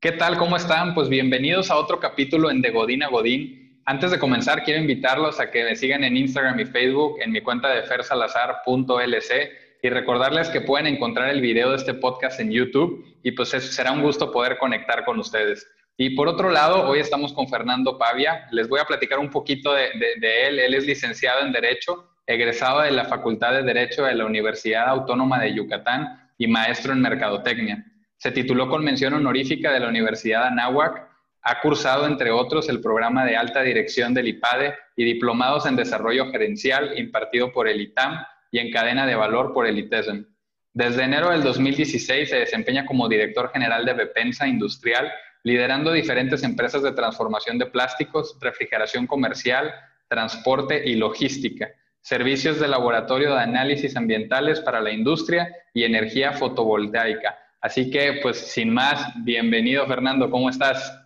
¿Qué tal? ¿Cómo están? Pues bienvenidos a otro capítulo en De Godín a Godín. Antes de comenzar, quiero invitarlos a que me sigan en Instagram y Facebook en mi cuenta de fersalazar.lc y recordarles que pueden encontrar el video de este podcast en YouTube y pues será un gusto poder conectar con ustedes. Y por otro lado, hoy estamos con Fernando Pavia. Les voy a platicar un poquito de, de él. Él es licenciado en Derecho, egresado de la Facultad de Derecho de la Universidad Autónoma de Yucatán y maestro en Mercadotecnia. Se tituló con mención honorífica de la Universidad Anáhuac. Ha cursado, entre otros, el programa de alta dirección del IPADE y diplomados en desarrollo gerencial impartido por el ITAM y en cadena de valor por el ITESM. Desde enero del 2016 se desempeña como director general de Bepensa Industrial, liderando diferentes empresas de transformación de plásticos, refrigeración comercial, transporte y logística, servicios de laboratorio de análisis ambientales para la industria y energía fotovoltaica Así que, pues, sin más, bienvenido, Fernando, ¿cómo estás?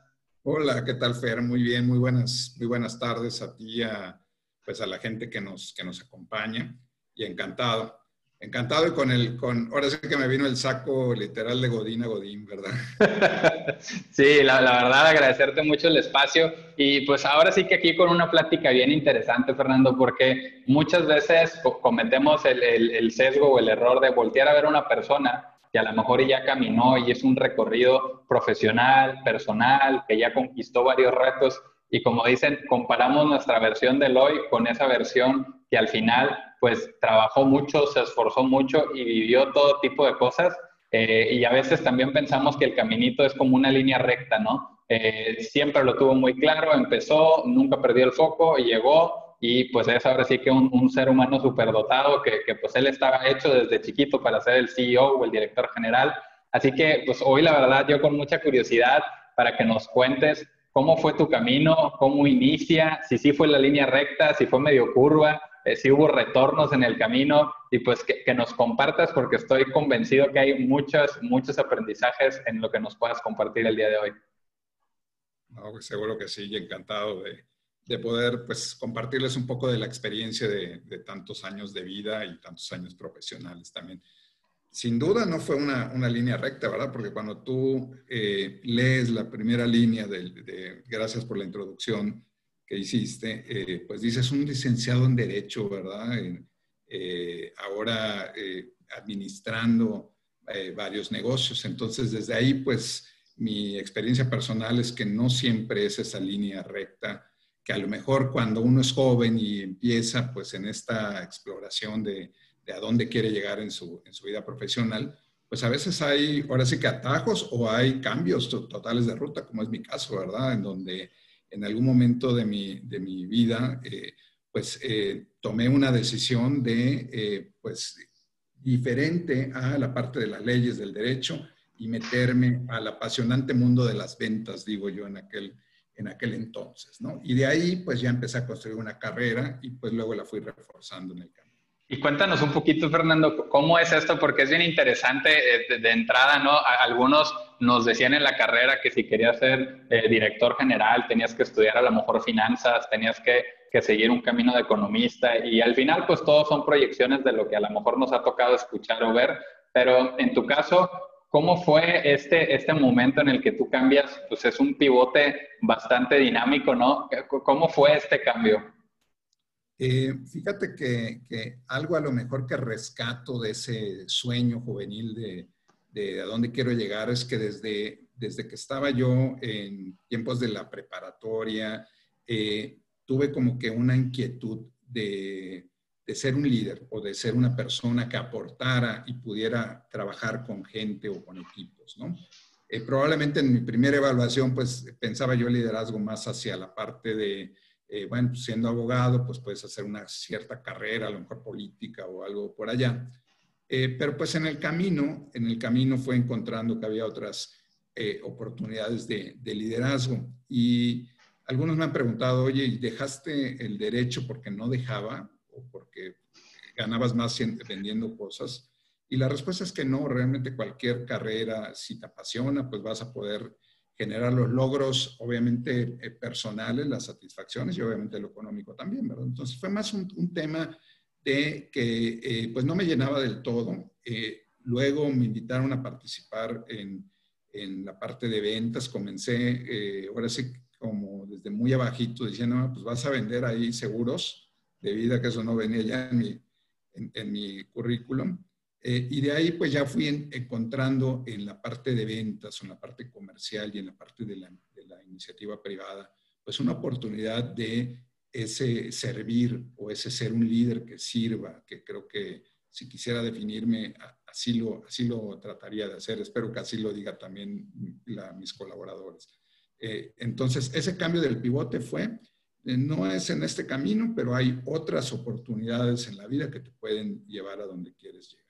Hola, ¿qué tal, Fer? Muy bien, muy buenas, muy buenas tardes a ti a, pues, a la gente que nos, que nos acompaña. Y encantado, encantado y con el, con, ahora sí que me vino el saco literal de Godín a Godín, ¿verdad? sí, la, la, verdad, agradecerte mucho el espacio y pues ahora sí que aquí con una plática bien interesante, Fernando, porque muchas veces cometemos el, el, el sesgo o el error de voltear a ver a una persona que a lo mejor ya caminó y es un recorrido profesional, personal, que ya conquistó varios retos y como dicen, comparamos nuestra versión del hoy con esa versión que al final pues trabajó mucho, se esforzó mucho y vivió todo tipo de cosas. Eh, y a veces también pensamos que el caminito es como una línea recta, ¿no? Eh, siempre lo tuvo muy claro, empezó, nunca perdió el foco y llegó y pues es ahora sí que un, un ser humano superdotado que, que pues él estaba hecho desde chiquito para ser el CEO o el director general. Así que pues hoy la verdad yo con mucha curiosidad para que nos cuentes cómo fue tu camino, cómo inicia, si sí fue la línea recta, si fue medio curva, eh, si hubo retornos en el camino y pues que, que, nos compartas porque estoy convencido que hay muchos, muchos aprendizajes en lo que nos puedas compartir el día de hoy. Pues seguro que sí, encantado de, de poder pues compartirles un poco de la experiencia de, tantos años de vida y tantos años profesionales también. Sin duda no fue una, una línea recta, ¿verdad? Porque cuando tú eh, lees la primera línea de, gracias por la introducción que hiciste, eh, pues dices un licenciado en Derecho, ¿verdad? Eh, ahora administrando varios negocios. Entonces, desde ahí, pues mi experiencia personal es que no siempre es esa línea recta que a lo mejor cuando uno es joven y empieza pues en esta exploración de, de a dónde quiere llegar en su, en su, vida profesional, pues a veces hay, ahora sí que atajos o hay cambios totales de ruta, como es mi caso, ¿verdad? En donde en algún momento de mi, de mi vida, eh, pues eh, tomé una decisión de, eh, pues, diferente a la parte de las leyes del derecho y meterme al apasionante mundo de las ventas, digo yo, en aquel, en aquel entonces, ¿no? Y de ahí, pues ya empecé a construir una carrera y pues luego la fui reforzando en el camino. Y cuéntanos un poquito, Fernando, ¿cómo es esto? Porque es bien interesante eh, de, entrada, ¿no? algunos nos decían en la carrera que si querías ser eh, director general tenías que estudiar a lo mejor finanzas, tenías que, que, seguir un camino de economista y al final pues todos son proyecciones de lo que a lo mejor nos ha tocado escuchar o ver, pero en tu caso, ¿Cómo fue este, este momento en el que tú cambias? Pues es un pivote bastante dinámico, ¿no? ¿Cómo fue este cambio? Eh, fíjate que, algo a lo mejor que rescato de ese sueño juvenil de, de, a dónde quiero llegar es que desde, desde que estaba yo en tiempos de la preparatoria, eh, tuve como que una inquietud de, de ser un líder o de ser una persona que aportara y pudiera trabajar con gente o con equipos, ¿no? Eh, probablemente en mi primera evaluación, pues pensaba yo liderazgo más hacia la parte de, eh, bueno, pues, siendo abogado, pues puedes hacer una cierta carrera, a lo mejor política o algo por allá. Eh, pero pues en el camino, en el camino fue encontrando que había otras oportunidades de, de liderazgo. Y algunos me han preguntado, oye, ¿dejaste el derecho porque no dejaba? O porque ganabas más vendiendo cosas? Y la respuesta es que no, realmente cualquier carrera, si te apasiona, pues vas a poder generar los logros, obviamente eh, personales, las satisfacciones y obviamente lo económico también, ¿verdad? Entonces fue más un, tema de que eh, pues no me llenaba del todo. Eh, luego me invitaron a participar en, en la parte de ventas. Comencé, eh, ahora sí, como desde muy abajito, diciendo, ah, pues vas a vender ahí seguros de vida, que eso no venía ya en mi, en, mi currículum. Eh, y de ahí pues ya fui encontrando en la parte de ventas, en la parte comercial y en la parte de la, la iniciativa privada, pues una oportunidad de ese servir o ese ser un líder que sirva, que creo que si quisiera definirme, así lo, así lo trataría de hacer. Espero que así lo diga también mis colaboradores. Eh, entonces, ese cambio del pivote fue, no es en este camino, pero hay otras oportunidades en la vida que te pueden llevar a donde quieres llegar.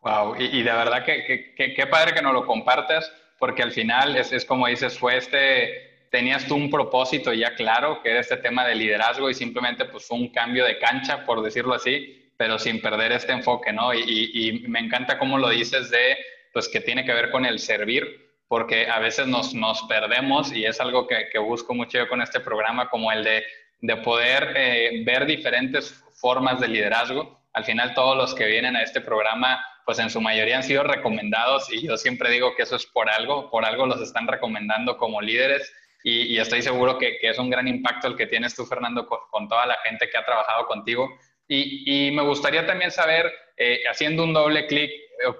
Wow, y, de verdad que, qué padre que nos lo compartas, porque al final es, es como dices, fue este tenías tú un propósito ya claro, que era este tema de liderazgo y simplemente pues fue un cambio de cancha, por decirlo así, pero sin perder este enfoque, ¿no? Y, me encanta cómo lo dices de, pues que tiene que ver con el servir, porque a veces nos, nos perdemos y es algo que, que, busco mucho yo con este programa, como el de, de poder eh, ver diferentes formas de liderazgo. Al final todos los que vienen a este programa pues en su mayoría han sido recomendados y yo siempre digo que eso es por algo, por algo los están recomendando como líderes y, estoy seguro que, es un gran impacto el que tienes tú, Fernando, con, toda la gente que ha trabajado contigo. Y, me gustaría también saber, eh, haciendo un doble clic,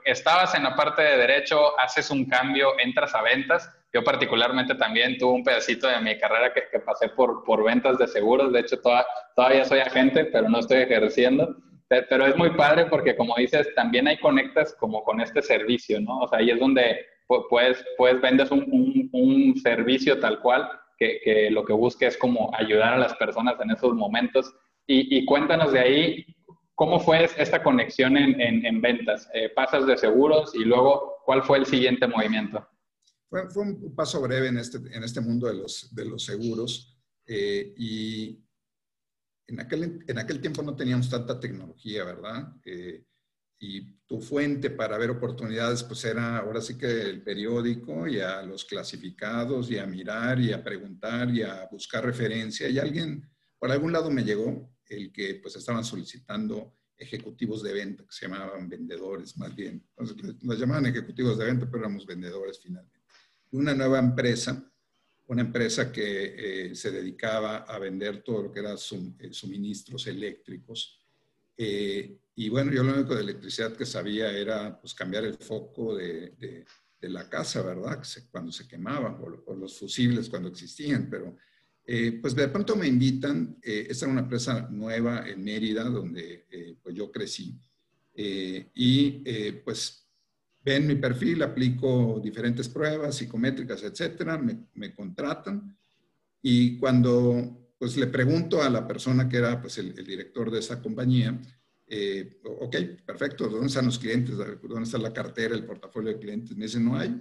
estabas en la parte de derecho, haces un cambio, entras a ventas. Yo particularmente también tuve un pedacito de mi carrera que, pasé por, por ventas de seguros. De hecho, todavía soy agente, pero no estoy ejerciendo. Pero, es muy padre porque, como dices, también hay conectas como con este servicio, ¿no? O sea, ahí es donde pues, pues vendes un, un, servicio tal cual que, que, lo que busque es como ayudar a las personas en esos momentos. Y, y cuéntanos de ahí, ¿cómo fue esta conexión en, en, ventas? Eh, pasas de seguros y luego, ¿cuál fue el siguiente movimiento? Fue, fue un paso breve en este, en este mundo de los, de los seguros eh, y en aquel, en aquel tiempo no teníamos tanta tecnología, ¿verdad? Eh, y tu fuente para ver oportunidades, pues era ahora sí que el periódico y a los clasificados y a mirar y a preguntar y a buscar referencia. Y alguien, por algún lado me llegó el que pues estaban solicitando ejecutivos de venta, que se llamaban vendedores más bien. Entonces, nos llamaban ejecutivos de venta, pero éramos vendedores finalmente. Una nueva empresa, una empresa que eh, se dedicaba a vender todo lo que eran eh, suministros eléctricos. Eh, y bueno, yo lo único de electricidad que sabía era pues cambiar el foco de, de, la casa, ¿verdad? Cuando se quemaba, o, los fusibles cuando existían, pero eh, pues de pronto me invitan, eh, esta era una empresa nueva en Mérida, donde eh, pues yo crecí, y pues ven mi perfil, aplico diferentes pruebas psicométricas, etcétera, me, me, contratan, y cuando pues le pregunto a la persona que era pues el, el director de esa compañía, eh, ok, perfecto, ¿dónde están los clientes? ¿Dónde está la cartera, el portafolio de clientes? Me dicen, no hay.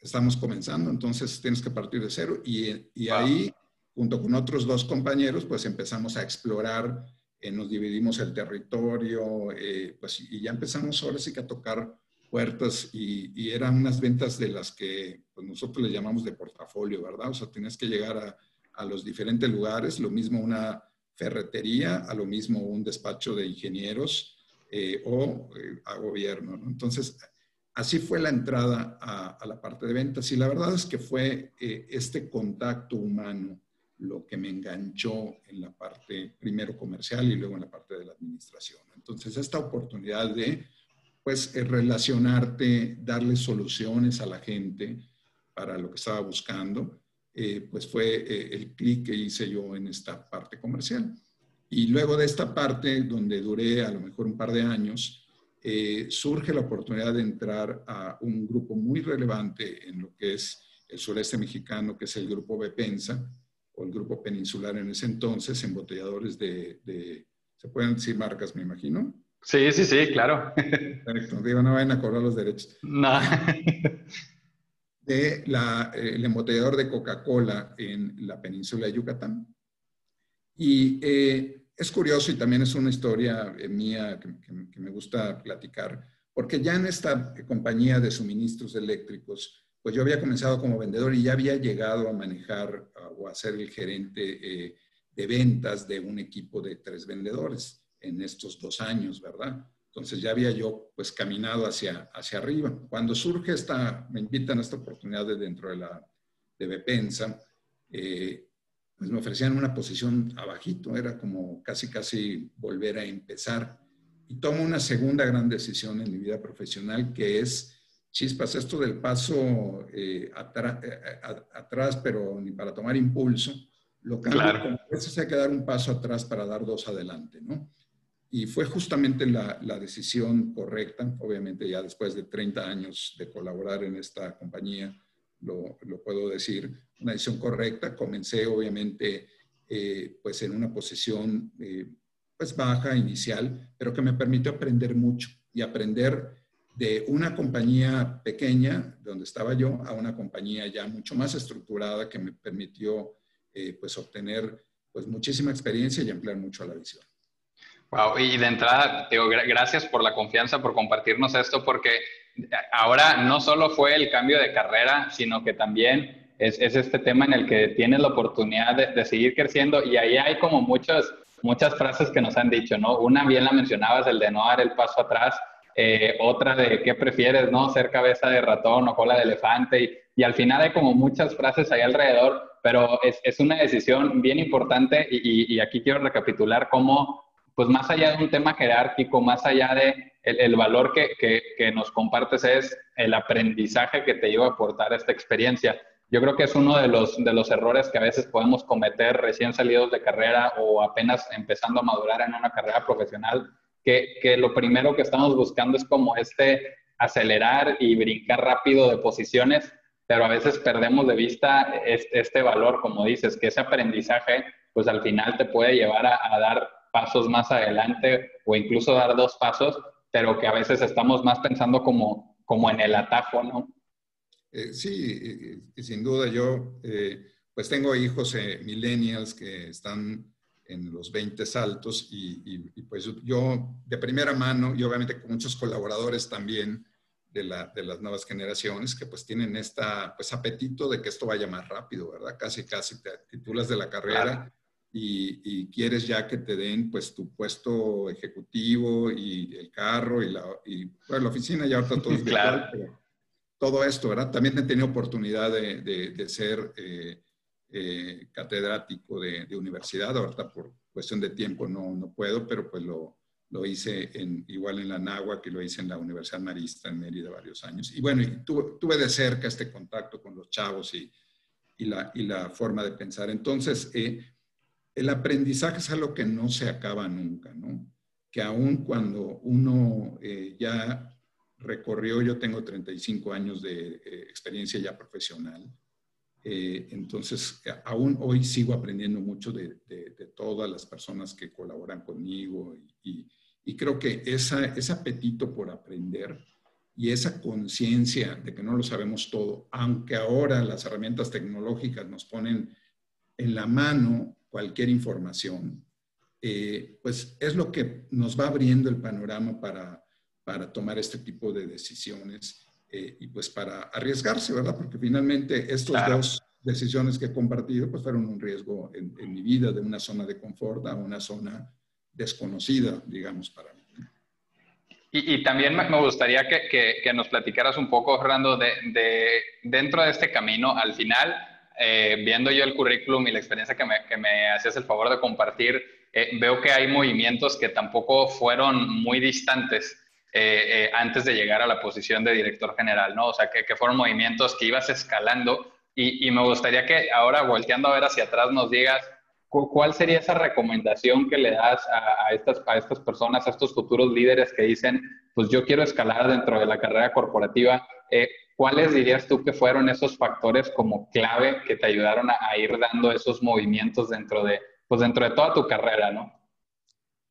Estamos comenzando, entonces tienes que partir de cero. Y, y ahí, junto con otros dos compañeros, pues empezamos a explorar, eh, nos dividimos el territorio, eh, pues y ya empezamos ahora sí que a tocar puertas y, y eran unas ventas de las que pues, nosotros le llamamos de portafolio, ¿verdad? O sea, tienes que llegar a, a los diferentes lugares, lo mismo una ferretería, a lo mismo un despacho de ingenieros eh, o eh, a gobierno. Entonces, así fue la entrada a, la parte de ventas y la verdad es que fue eh, este contacto humano lo que me enganchó en la parte primero comercial y luego en la parte de la administración. Entonces, esta oportunidad de pues relacionarte, darle soluciones a la gente para lo que estaba buscando, eh, pues fue eh, el clic que hice yo en esta parte comercial. Y luego de esta parte, donde duré a lo mejor un par de años, eh, surge la oportunidad de entrar a un grupo muy relevante en lo que es el sureste mexicano, que es el grupo Bepensa, o el grupo peninsular en ese entonces, embotelladores de, de ¿se pueden decir marcas, me imagino? Sí, sí, sí, claro. Perfecto, digo, no vayan a cobrar los derechos. No. de la, eh, el embotellador de Coca-Cola en la península de Yucatán. Y eh, es curioso y también es una historia eh, mía que, me gusta platicar, porque ya en esta compañía de suministros eléctricos, pues yo había comenzado como vendedor y ya había llegado a manejar o a ser el gerente de ventas de un equipo de tres vendedores en estos dos años, ¿verdad? Entonces ya había yo pues caminado hacia, hacia arriba. Cuando surge esta, me invitan a esta oportunidad de dentro de la de Bepensa, eh, pues me ofrecían una posición abajito, era como casi casi volver a empezar. Y tomo una segunda gran decisión en mi vida profesional que es, chispas, esto del paso eh, eh, atrás, pero ni para tomar impulso, lo cambio, claro. como a veces hay que dar un paso atrás para dar dos adelante, ¿no? Y fue justamente la, decisión correcta, obviamente ya después de 30 años de colaborar en esta compañía, lo, puedo decir, una decisión correcta. Comencé obviamente eh, pues en una posición eh, pues baja inicial, pero que me permitió aprender mucho y aprender de una compañía pequeña, donde estaba yo, a una compañía ya mucho más estructurada que me permitió eh, pues obtener pues muchísima experiencia y ampliar mucho la visión. Wow, y de entrada, digo, gracias por la confianza, por compartirnos esto, porque ahora no solo fue el cambio de carrera, sino que también es, es este tema en el que tienes la oportunidad de, de, seguir creciendo y ahí hay como muchas, muchas frases que nos han dicho, ¿no? Una bien la mencionabas, el de no dar el paso atrás, eh, otra de qué prefieres, ¿no? Ser cabeza de ratón o cola de elefante y, y al final hay como muchas frases ahí alrededor, pero es, es una decisión bien importante y, y, aquí quiero recapitular cómo pues más allá de un tema jerárquico, más allá de el, valor que, que, nos compartes es el aprendizaje que te iba a aportar esta experiencia. Yo creo que es uno de los, de los errores que a veces podemos cometer recién salidos de carrera o apenas empezando a madurar en una carrera profesional, que, que lo primero que estamos buscando es como este acelerar y brincar rápido de posiciones, pero a veces perdemos de vista este, este valor, como dices, que ese aprendizaje, pues al final te puede llevar a, a dar pasos más adelante o incluso dar dos pasos, pero que a veces estamos más pensando como, como en el atajo, ¿no? Eh, sí, y, sin duda yo, eh, pues tengo hijos eh, millennials que están en los 20 saltos y, pues yo de primera mano y obviamente con muchos colaboradores también de, la, de, las nuevas generaciones que pues tienen esta pues apetito de que esto vaya más rápido, ¿verdad? Casi, casi te titulas de la carrera y, quieres ya que te den pues tu puesto ejecutivo y el carro y la, y, la oficina ya ahorita todo es claro. pero todo esto, ¿verdad? También he tenido oportunidad de, de, ser eh, eh, catedrático de, de, universidad, ahorita por cuestión de tiempo no, no puedo, pero pues lo, lo hice en, igual en la Nahua que lo hice en la Universidad Marista en Mérida varios años. Y bueno, y tuve, tuve, de cerca este contacto con los chavos y, y, la, y la forma de pensar. Entonces, eh, el aprendizaje es algo que no se acaba nunca, ¿no? Que aún cuando uno eh, ya recorrió, yo tengo 35 años de eh, experiencia ya profesional, eh, entonces aún hoy sigo aprendiendo mucho de, todas las personas que colaboran conmigo y, creo que esa, ese apetito por aprender y esa conciencia de que no lo sabemos todo, aunque ahora las herramientas tecnológicas nos ponen en la mano cualquier información, eh, pues es lo que nos va abriendo el panorama para, para tomar este tipo de decisiones eh, y pues para arriesgarse, ¿verdad? Porque finalmente estas dos decisiones que he compartido pues fueron un riesgo en, mi vida de una zona de confort a una zona desconocida, digamos, para mí. Y, y, también me gustaría que, que, que, nos platicaras un poco, Fernando, de, de, dentro de este camino, al final, eh, viendo yo el currículum y la experiencia que me, que me hacías el favor de compartir, eh, veo que hay movimientos que tampoco fueron muy distantes eh, antes de llegar a la posición de director general, ¿no? O sea, que, que fueron movimientos que ibas escalando y, y, me gustaría que ahora, volteando a ver hacia atrás, nos digas cuál sería esa recomendación que le das a, a, estas, a estas personas, a estos futuros líderes que dicen, pues yo quiero escalar dentro de la carrera corporativa. ¿cuáles dirías tú que fueron esos factores como clave que te ayudaron a, ir dando esos movimientos dentro de, pues dentro de toda tu carrera, ¿no?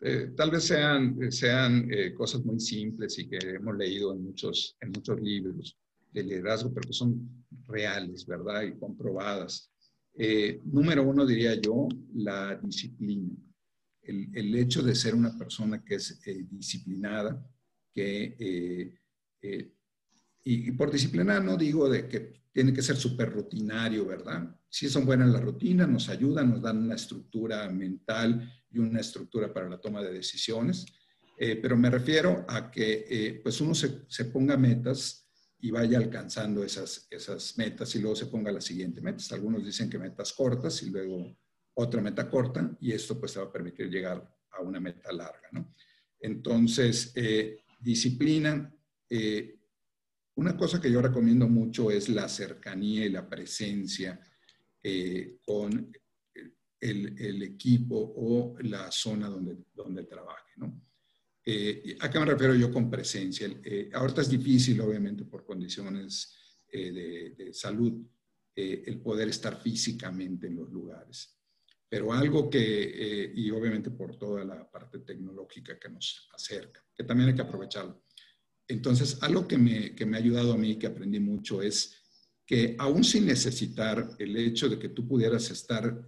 Eh, tal vez sean, sean eh, cosas muy simples y que hemos leído en muchos, en muchos libros de liderazgo, pero que son reales, ¿verdad? Y comprobadas. Eh, número uno, diría yo, la disciplina. El, el, hecho de ser una persona que es disciplinada, que y, por disciplina no digo de que tiene que ser súper rutinario, ¿verdad? Si son buenas las rutinas, nos ayudan, nos dan una estructura mental y una estructura para la toma de decisiones. Eh, pero me refiero a que eh, pues uno se, se, ponga metas y vaya alcanzando esas, esas metas y luego se ponga la siguiente meta. Algunos dicen que metas cortas y luego otra meta corta y esto pues va a permitir llegar a una meta larga. ¿no? Entonces, eh, disciplina. una cosa que yo recomiendo mucho es la cercanía y la presencia con el, el, equipo o la zona donde, donde trabaje. ¿no? Eh, ¿A qué me refiero yo con presencia? Eh, ahorita es difícil, obviamente, por condiciones eh, de, salud, el poder estar físicamente en los lugares. Pero algo que, y obviamente por toda la parte tecnológica que nos acerca, que también hay que aprovecharlo. Entonces, algo que me, que me ha ayudado a mí, que aprendí mucho, es que aún sin necesitar el hecho de que tú pudieras estar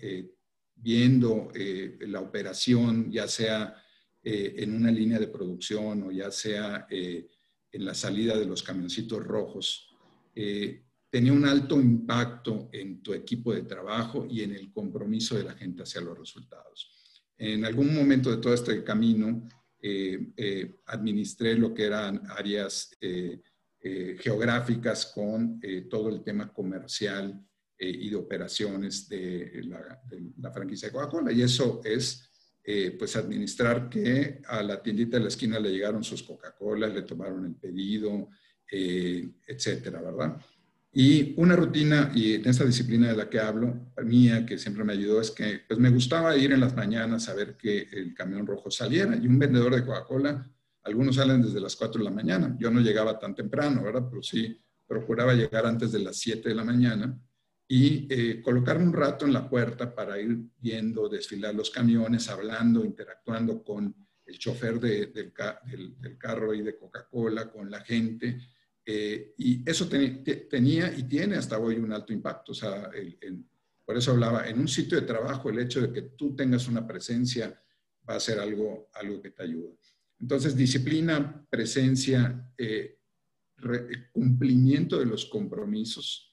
viendo la operación, ya sea eh, en una línea de producción o ya sea eh, en la salida de los camioncitos rojos, eh, tenía un alto impacto en tu equipo de trabajo y en el compromiso de la gente hacia los resultados. En algún momento de todo este camino, administré lo que eran áreas geográficas con todo el tema comercial y de operaciones de la, de la franquicia de Coca-Cola. Y eso es eh, pues administrar que a la tiendita de la esquina le llegaron sus Coca-Cola, le tomaron el pedido, eh, etcétera, ¿verdad? Y una rutina, y en esa disciplina de la que hablo, mía, que siempre me ayudó, es que pues me gustaba ir en las mañanas a ver que el camión rojo saliera. Y un vendedor de Coca-Cola, algunos salen desde las 4 de la mañana. Yo no llegaba tan temprano, ¿verdad? Pero sí procuraba llegar antes de las 7 de la mañana y eh, colocarme un rato en la puerta para ir viendo desfilar los camiones, hablando, interactuando con el chofer del, del, carro y de Coca-Cola, con la gente. Eh, y eso tenía y tiene hasta hoy un alto impacto. O sea, por eso hablaba, en un sitio de trabajo el hecho de que tú tengas una presencia va a ser algo, algo que te ayuda. Entonces, disciplina, presencia, eh, cumplimiento de los compromisos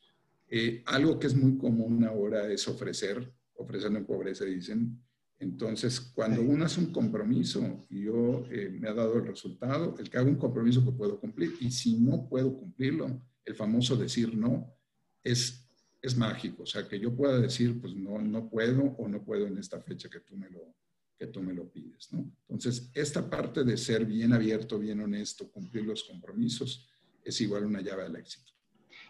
eh, algo que es muy común ahora es ofrecer, ofreciendo en pobreza, dicen. Entonces, cuando uno hace un compromiso y yo eh, me ha dado el resultado, el que haga un compromiso que puedo cumplir, y si no puedo cumplirlo, el famoso decir no, es, es mágico. O sea, que yo pueda decir, pues no, no puedo o no puedo en esta fecha que tú me lo, que tú me lo pides, ¿no? Entonces, esta parte de ser bien abierto, bien honesto, cumplir los compromisos, es igual una llave al éxito.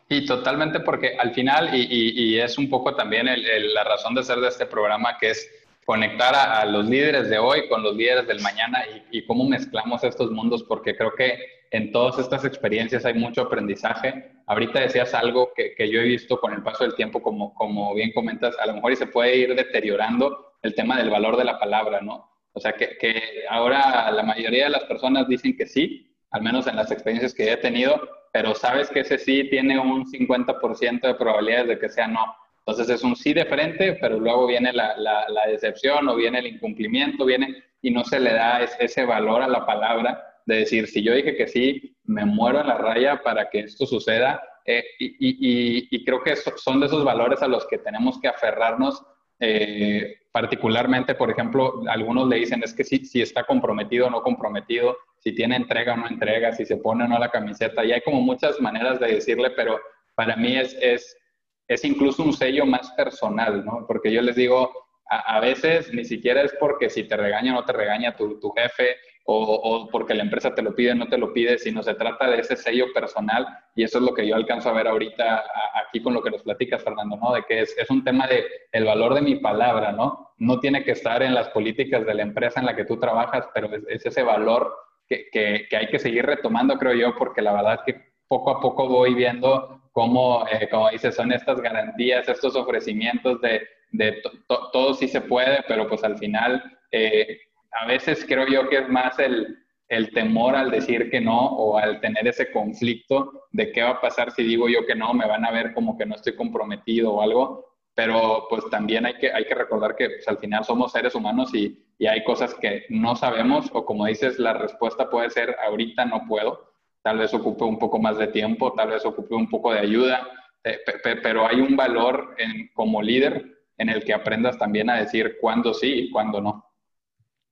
Y totalmente porque al final, y, y, es un poco también la razón de ser de este programa, que es conectar a, los líderes de hoy con los líderes del mañana y, cómo mezclamos estos mundos, porque creo que en todas estas experiencias hay mucho aprendizaje. Ahorita decías algo que, que, yo he visto con el paso del tiempo, como, como bien comentas, a lo mejor y se puede ir deteriorando el tema del valor de la palabra, ¿no? O sea, que, que ahora la mayoría de las personas dicen que sí, al menos en las experiencias que he tenido, pero sabes que ese sí tiene un 50% de probabilidades de que sea no. Entonces es un sí de frente, pero luego viene la, la, decepción o viene el incumplimiento, viene y no se le da ese valor a la palabra de decir, si yo dije que sí, me muero en la raya para que esto suceda. Eh, y, y, y, creo que son de esos valores a los que tenemos que aferrarnos. Eh, particularmente, por ejemplo, algunos le dicen es que si, si está comprometido o no comprometido, si tiene entrega o no entrega, si se pone o no la camiseta. Y hay como muchas maneras de decirle, pero para mí es, es, es incluso un sello más personal, ¿no? Porque yo les digo, a, veces ni siquiera es porque si te regaña o no te regaña tu, tu jefe o, o, porque la empresa te lo pide o no te lo pide, sino se trata de ese sello personal y eso es lo que yo alcanzo a ver ahorita aquí con lo que nos platicas, Fernando, ¿no? De que es, es un tema de el valor de mi palabra, ¿no? No tiene que estar en las políticas de la empresa en la que tú trabajas, pero es, es ese valor que, que, hay que seguir retomando, creo yo, porque la verdad que poco a poco voy viendo cómo, eh, como dices, son estas garantías, estos ofrecimientos de, de todo sí se puede, pero pues al final eh, a veces creo yo que es más el, el temor al decir que no o al tener ese conflicto de qué va a pasar si digo yo que no, me van a ver como que no estoy comprometido o algo, pero pues también hay que, hay que recordar que pues, al final somos seres humanos y, y, hay cosas que no sabemos o como dices, la respuesta puede ser ahorita no puedo, tal vez ocupe un poco más de tiempo, tal vez ocupe un poco de ayuda, eh, pero hay un valor en, como líder en el que aprendas también a decir cuándo sí y cuándo no.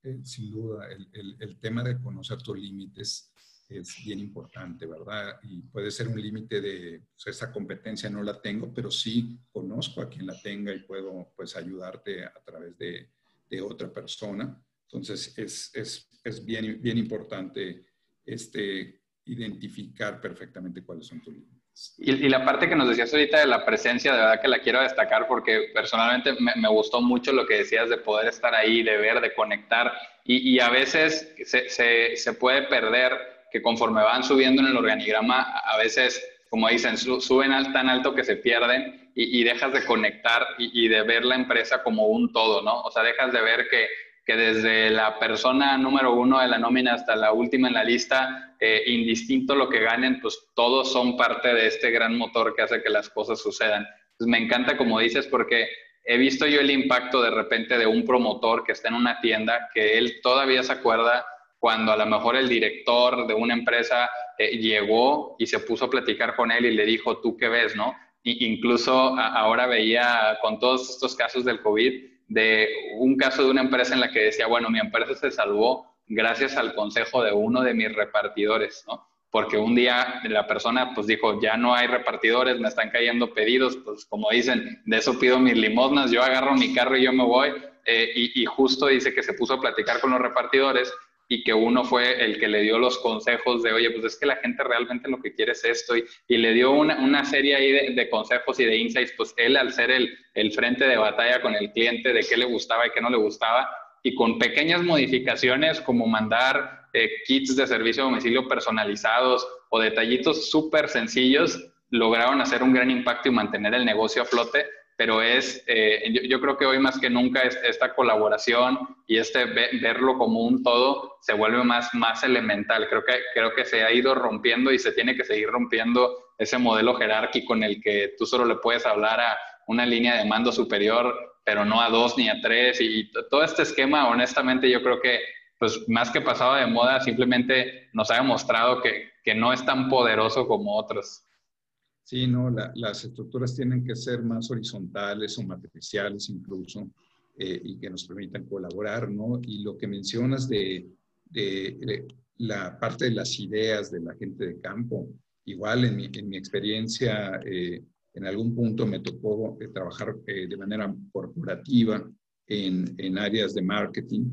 eh, sin duda, el, el, tema de conocer tus límites es bien importante, ¿verdad? Y puede ser un límite de, pues, esa competencia no la tengo, pero sí conozco a quien la tenga y puedo, pues, ayudarte a través de, de otra persona. Entonces, es, es, es, bien, bien importante este, identificar perfectamente cuáles son tus límites. Y, la parte que nos decías ahorita de la presencia, de verdad que la quiero destacar porque personalmente me, gustó mucho lo que decías de poder estar ahí, de ver, de conectar. Y, y a veces se, se, se, puede perder conforme van subiendo en el organigrama, a veces, como dicen, suben tan alto que se pierden y, dejas de conectar y, y de ver la empresa como un todo, ¿no? O sea, dejas de ver que que desde la persona número uno de la nómina hasta la última en la lista, eh, indistinto lo que ganen, pues todos son parte de este gran motor que hace que las cosas sucedan. Pues me encanta como dices porque he visto yo el impacto de repente de un promotor que está en una tienda, que él todavía se acuerda cuando a lo mejor el director de una empresa eh, llegó y se puso a platicar con él y le dijo, ¿tú qué ves? ¿no? Incluso ahora veía con todos estos casos del COVID, de un caso de una empresa en la que decía, bueno, mi empresa se salvó gracias al consejo de uno de mis repartidores, ¿no? Porque un día la persona pues dijo, ya no hay repartidores, me están cayendo pedidos, pues como dicen, de eso pido mis limosnas, yo agarro mi carro y yo me voy. Eh, y, y justo dice que se puso a platicar con los repartidores y que uno fue el que le dio los consejos de, oye, pues es que la gente realmente lo que quiere es esto, y, le dio una, una serie ahí de, de, consejos y de insights, pues él al ser el, el frente de batalla con el cliente de qué le gustaba y qué no le gustaba, y con pequeñas modificaciones como mandar eh, kits de servicio a domicilio personalizados o detallitos súper sencillos, lograron hacer un gran impacto y mantener el negocio a flote pero es, eh, yo, creo que hoy más que nunca esta colaboración y este verlo como un todo se vuelve más, más elemental. Creo que, creo que se ha ido rompiendo y se tiene que seguir rompiendo ese modelo jerárquico en el que tú solo le puedes hablar a una línea de mando superior, pero no a dos ni a tres. Y todo este esquema, honestamente, yo creo que pues más que pasado de moda, simplemente nos ha demostrado que, que no es tan poderoso como otros. Sí, no, las estructuras tienen que ser más horizontales o matriciales incluso eh, y que nos permitan colaborar, ¿no? Y lo que mencionas de, la parte de las ideas de la gente de campo, igual en mi, en mi experiencia, eh, en algún punto me tocó eh, trabajar de manera corporativa en, en, áreas de marketing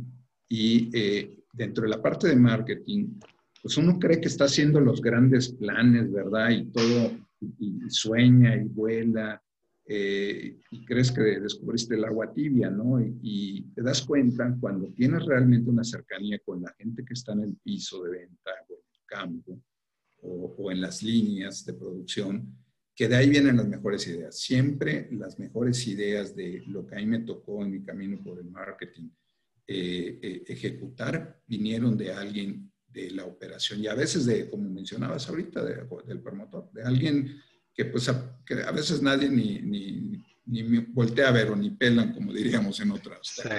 y dentro de la parte de marketing, pues uno cree que está haciendo los grandes planes, ¿verdad? Y todo y, sueña y vuela eh, y crees que descubriste el agua tibia, ¿no? Y, te das cuenta cuando tienes realmente una cercanía con la gente que está en el piso de venta o en el campo o, en las líneas de producción, que de ahí vienen las mejores ideas. Siempre las mejores ideas de lo que a mí me tocó en mi camino por el marketing eh, eh, ejecutar vinieron de alguien de la operación y a veces de, como mencionabas ahorita, del promotor, de alguien que pues a, que a veces nadie ni, ni, ni, voltea a ver o ni pelan, como diríamos en otras. Sí.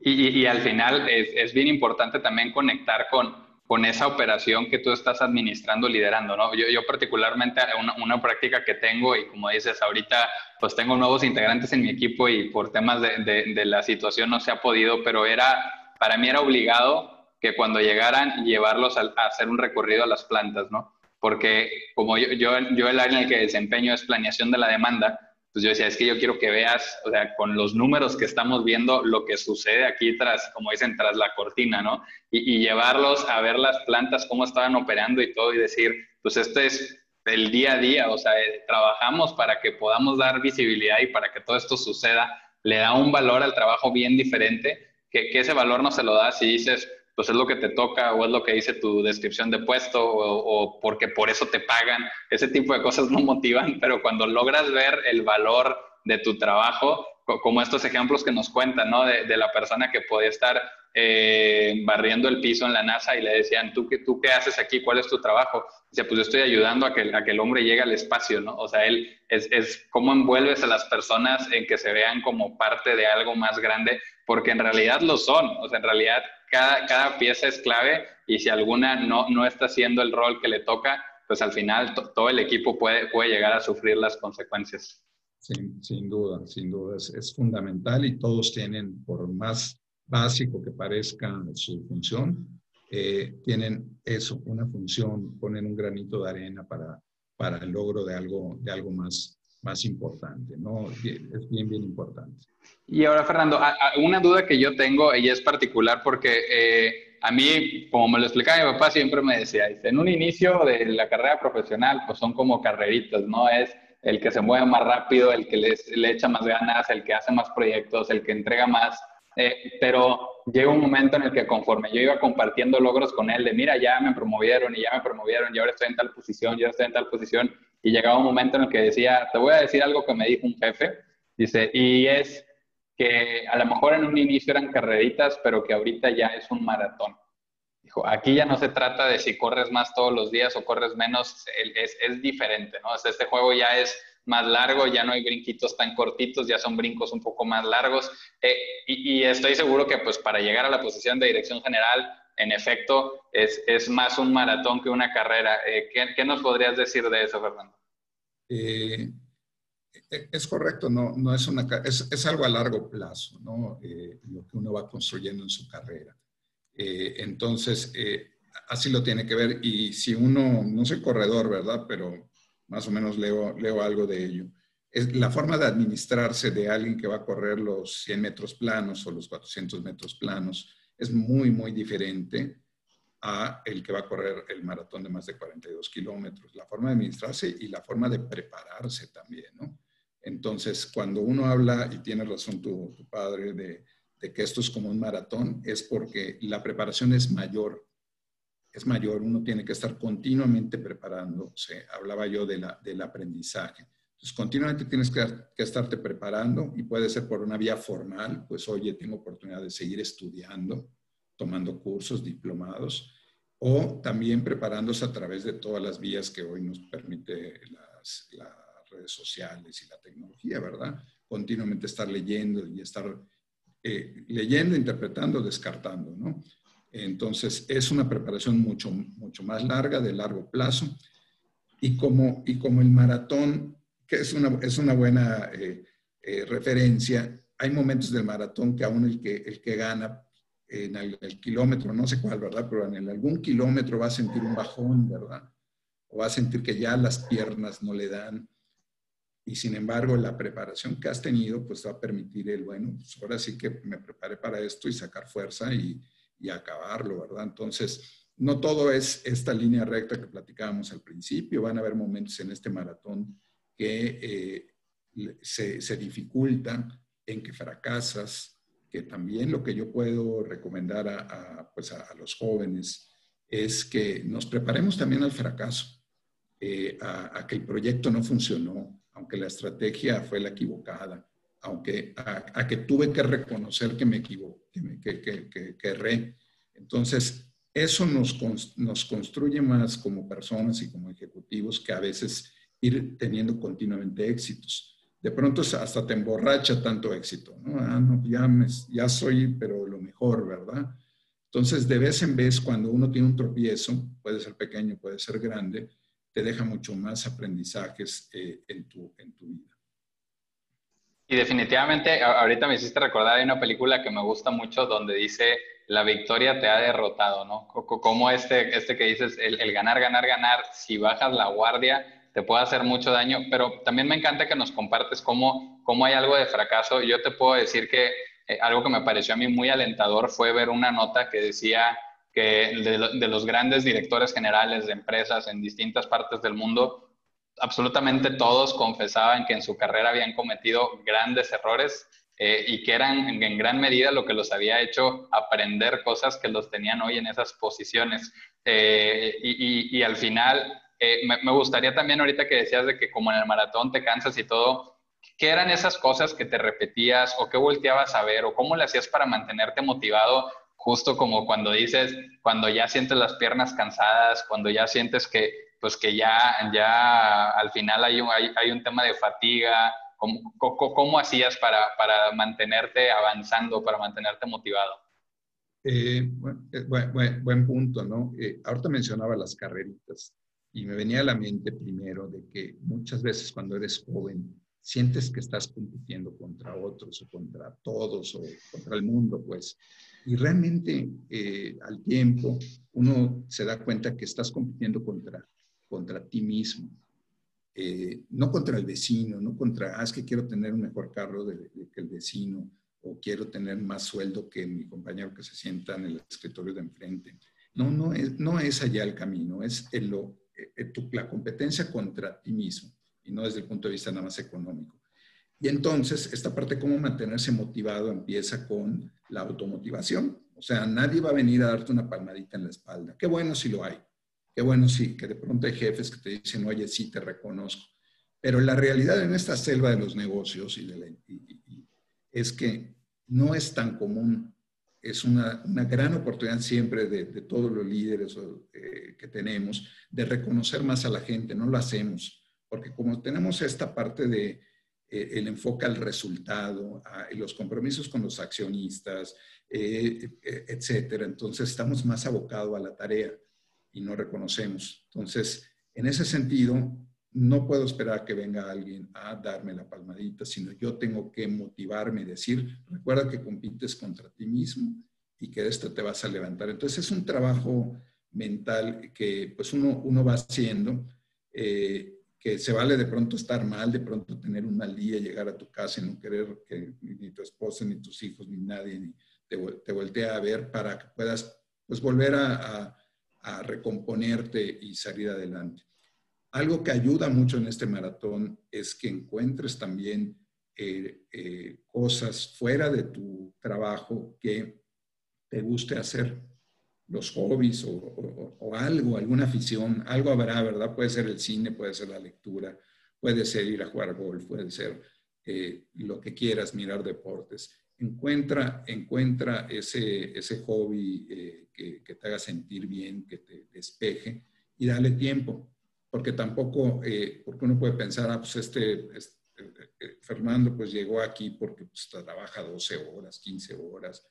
Y, y, al final es, es, bien importante también conectar con, con esa operación que tú estás administrando, liderando, ¿no? Yo, yo particularmente una, una, práctica que tengo y como dices, ahorita pues tengo nuevos integrantes en mi equipo y por temas de, de, de la situación no se ha podido, pero era, para mí era obligado que cuando llegaran llevarlos a, a, hacer un recorrido a las plantas, ¿no? Porque como yo, yo, yo, el área en el que desempeño es planeación de la demanda, pues yo decía, es que yo quiero que veas, o sea, con los números que estamos viendo, lo que sucede aquí tras, como dicen, tras la cortina, ¿no? Y, y llevarlos a ver las plantas, cómo estaban operando y todo, y decir, pues este es el día a día, o sea, eh, trabajamos para que podamos dar visibilidad y para que todo esto suceda, le da un valor al trabajo bien diferente, que, que ese valor no se lo da si dices, pues es lo que te toca o es lo que dice tu descripción de puesto o, o, porque por eso te pagan. Ese tipo de cosas no motivan, pero cuando logras ver el valor de tu trabajo, como estos ejemplos que nos cuentan, ¿no? De, de la persona que podía estar eh, barriendo el piso en la NASA y le decían, ¿tú qué, ¿tú qué haces aquí? ¿Cuál es tu trabajo? Dice, pues yo estoy ayudando a que, a que el hombre llegue al espacio, ¿no? O sea, él es, es cómo envuelves a las personas en que se vean como parte de algo más grande, porque en realidad lo son, o sea, en realidad cada, cada pieza es clave y si alguna no, no está haciendo el rol que le toca, pues al final todo el equipo puede, puede llegar a sufrir las consecuencias. Sin, sin duda, sin duda, es, fundamental y todos tienen, por más básico que parezca su función, eh, tienen eso, una función, ponen un granito de arena para, para el logro de algo, de algo más, más importante, ¿no? Es bien, bien importante. Y ahora, Fernando, una duda que yo tengo, y es particular porque eh, a mí, como me lo explicaba mi papá, siempre me decía, en un inicio de la carrera profesional, pues son como carreritas, ¿no? Es el que se mueve más rápido, el que le echa más ganas, el que hace más proyectos, el que entrega más. Eh, pero llega un momento en el que conforme yo iba compartiendo logros con él, de mira, ya me promovieron y ya me promovieron y ahora estoy en tal posición, ya estoy en tal posición, y llegaba un momento en el que decía, te voy a decir algo que me dijo un jefe, dice, y es que a lo mejor en un inicio eran carreritas, pero que ahorita ya es un maratón. Dijo, aquí ya no se trata de si corres más todos los días o corres menos, es, es diferente, ¿no? este juego ya es más largo, ya no hay brinquitos tan cortitos, ya son brincos un poco más largos. Eh, y, estoy seguro que pues para llegar a la posición de dirección general, en efecto, es, es más un maratón que una carrera. Eh, ¿qué, nos podrías decir de eso, Fernando? Eh, es correcto, no, no es, una, es, es algo a largo plazo, ¿no? lo que uno va construyendo en su carrera. entonces, así lo tiene que ver. Y si uno, no soy corredor, ¿verdad? Pero más o menos leo, leo algo de ello. Es la forma de administrarse de alguien que va a correr los 100 metros planos o los 400 metros planos es muy, muy diferente a el que va a correr el maratón de más de 42 kilómetros. La forma de administrarse y la forma de prepararse también, ¿no? Entonces, cuando uno habla, y tiene razón tu, padre, de, que esto es como un maratón, es porque la preparación es mayor es mayor, uno tiene que estar continuamente preparándose. Hablaba yo del aprendizaje. Entonces, continuamente tienes que, que, estarte preparando y puede ser por una vía formal, pues oye, tengo oportunidad de seguir estudiando, tomando cursos, diplomados, o también preparándose a través de todas las vías que hoy nos permite las, redes sociales y la tecnología, ¿verdad? Continuamente estar leyendo y estar eh, leyendo, interpretando, descartando, ¿no? Entonces, es una preparación mucho, mucho más larga, de largo plazo. Y como, y como el maratón, que es una, es una buena eh, eh, referencia, hay momentos del maratón que aún el que, el que gana en el, kilómetro, no sé cuál, ¿verdad? Pero en algún kilómetro va a sentir un bajón, ¿verdad? O va a sentir que ya las piernas no le dan. Y sin embargo, la preparación que has tenido, pues va a permitir el, bueno, pues ahora sí que me preparé para esto y sacar fuerza y, y acabarlo, ¿verdad? Entonces, no todo es esta línea recta que platicábamos al principio, van a haber momentos en este maratón que eh, se, se dificultan, en que fracasas, que también lo que yo puedo recomendar a, pues a, los jóvenes es que nos preparemos también al fracaso, eh, a, que el proyecto no funcionó, aunque la estrategia fue la equivocada, aunque a, que tuve que reconocer que me equivoqué, que, que, que, que erré. Entonces, eso nos, nos construye más como personas y como ejecutivos que a veces ir teniendo continuamente éxitos. De pronto hasta te emborracha tanto éxito, ¿no? Ah, no, ya, ya soy, pero lo mejor, ¿verdad? Entonces, de vez en vez, cuando uno tiene un tropiezo, puede ser pequeño, puede ser grande, te deja mucho más aprendizajes eh, en, tu, en tu vida. Y definitivamente, ahorita me hiciste recordar, hay una película que me gusta mucho donde dice, la victoria te ha derrotado, ¿no? Como este, este que dices, el, ganar, ganar, ganar, si bajas la guardia, te puede hacer mucho daño, pero también me encanta que nos compartes cómo, cómo hay algo de fracaso. Yo te puedo decir que eh, algo que me pareció a mí muy alentador fue ver una nota que decía que de, de los grandes directores generales de empresas en distintas partes del mundo, absolutamente todos confesaban que en su carrera habían cometido grandes errores eh, y que eran en, gran medida lo que los había hecho aprender cosas que los tenían hoy en esas posiciones. Eh, y, al final, me, gustaría también ahorita que decías de que como en el maratón te cansas y todo, ¿qué eran esas cosas que te repetías o qué volteabas a ver o cómo le hacías para mantenerte motivado? Justo como cuando dices, cuando ya sientes las piernas cansadas, cuando ya sientes que pues que ya, ya al final hay un, hay, hay un tema de fatiga. ¿Cómo, cómo, hacías para, para, mantenerte avanzando, para mantenerte motivado? Eh, eh buen, buen, punto, ¿no? Eh, ahorita mencionaba las carreritas y me venía a la mente primero de que muchas veces cuando eres joven sientes que estás compitiendo contra otros o contra todos o contra el mundo, pues. Y realmente eh, al tiempo uno se da cuenta que estás compitiendo contra, contra ti mismo, eh, no contra el vecino, no contra, ah, es que quiero tener un mejor carro que el vecino o quiero tener más sueldo que mi compañero que se sienta en el escritorio de enfrente. No, no es, no es allá el camino, es el, lo, la competencia contra ti mismo y no desde el punto de vista nada más económico. Y entonces, esta parte cómo mantenerse motivado empieza con la automotivación. O sea, nadie va a venir a darte una palmadita en la espalda. Qué bueno si lo hay. Qué bueno sí, que de pronto hay jefes que te dicen, oye, sí, te reconozco. Pero la realidad en esta selva de los negocios y de la, es que no es tan común. Es una, una gran oportunidad siempre de, de todos los líderes eh, que tenemos de reconocer más a la gente. No lo hacemos porque como tenemos esta parte de eh, el enfoque al resultado, a los compromisos con los accionistas, eh, eh, etcétera, entonces estamos más abocados a la tarea y no reconocemos. Entonces, en ese sentido, no puedo esperar que venga alguien a darme la palmadita, sino yo tengo que motivarme, decir, recuerda que compites contra ti mismo y que de esto te vas a levantar. Entonces, es un trabajo mental que pues uno, uno va haciendo que se vale de pronto estar mal, de pronto tener un mal día, llegar a tu casa y no querer que ni tu esposa, ni tus hijos, ni nadie te, te a ver para que puedas pues, volver a, recomponerte y salir adelante. Algo que ayuda mucho en este maratón es que encuentres también eh, eh, cosas fuera de tu trabajo que te guste hacer los hobbies o, algo, alguna afición, algo habrá, ¿verdad? Puede ser el cine, puede ser la lectura, puede ser ir a jugar golf, puede ser eh, lo que quieras, mirar deportes. Encuentra, encuentra ese, ese hobby que, te haga sentir bien, que te despeje y dale tiempo, porque tampoco, eh, porque uno puede pensar, ah, pues este, este Fernando pues llegó aquí porque pues, trabaja 12 horas, 15 horas,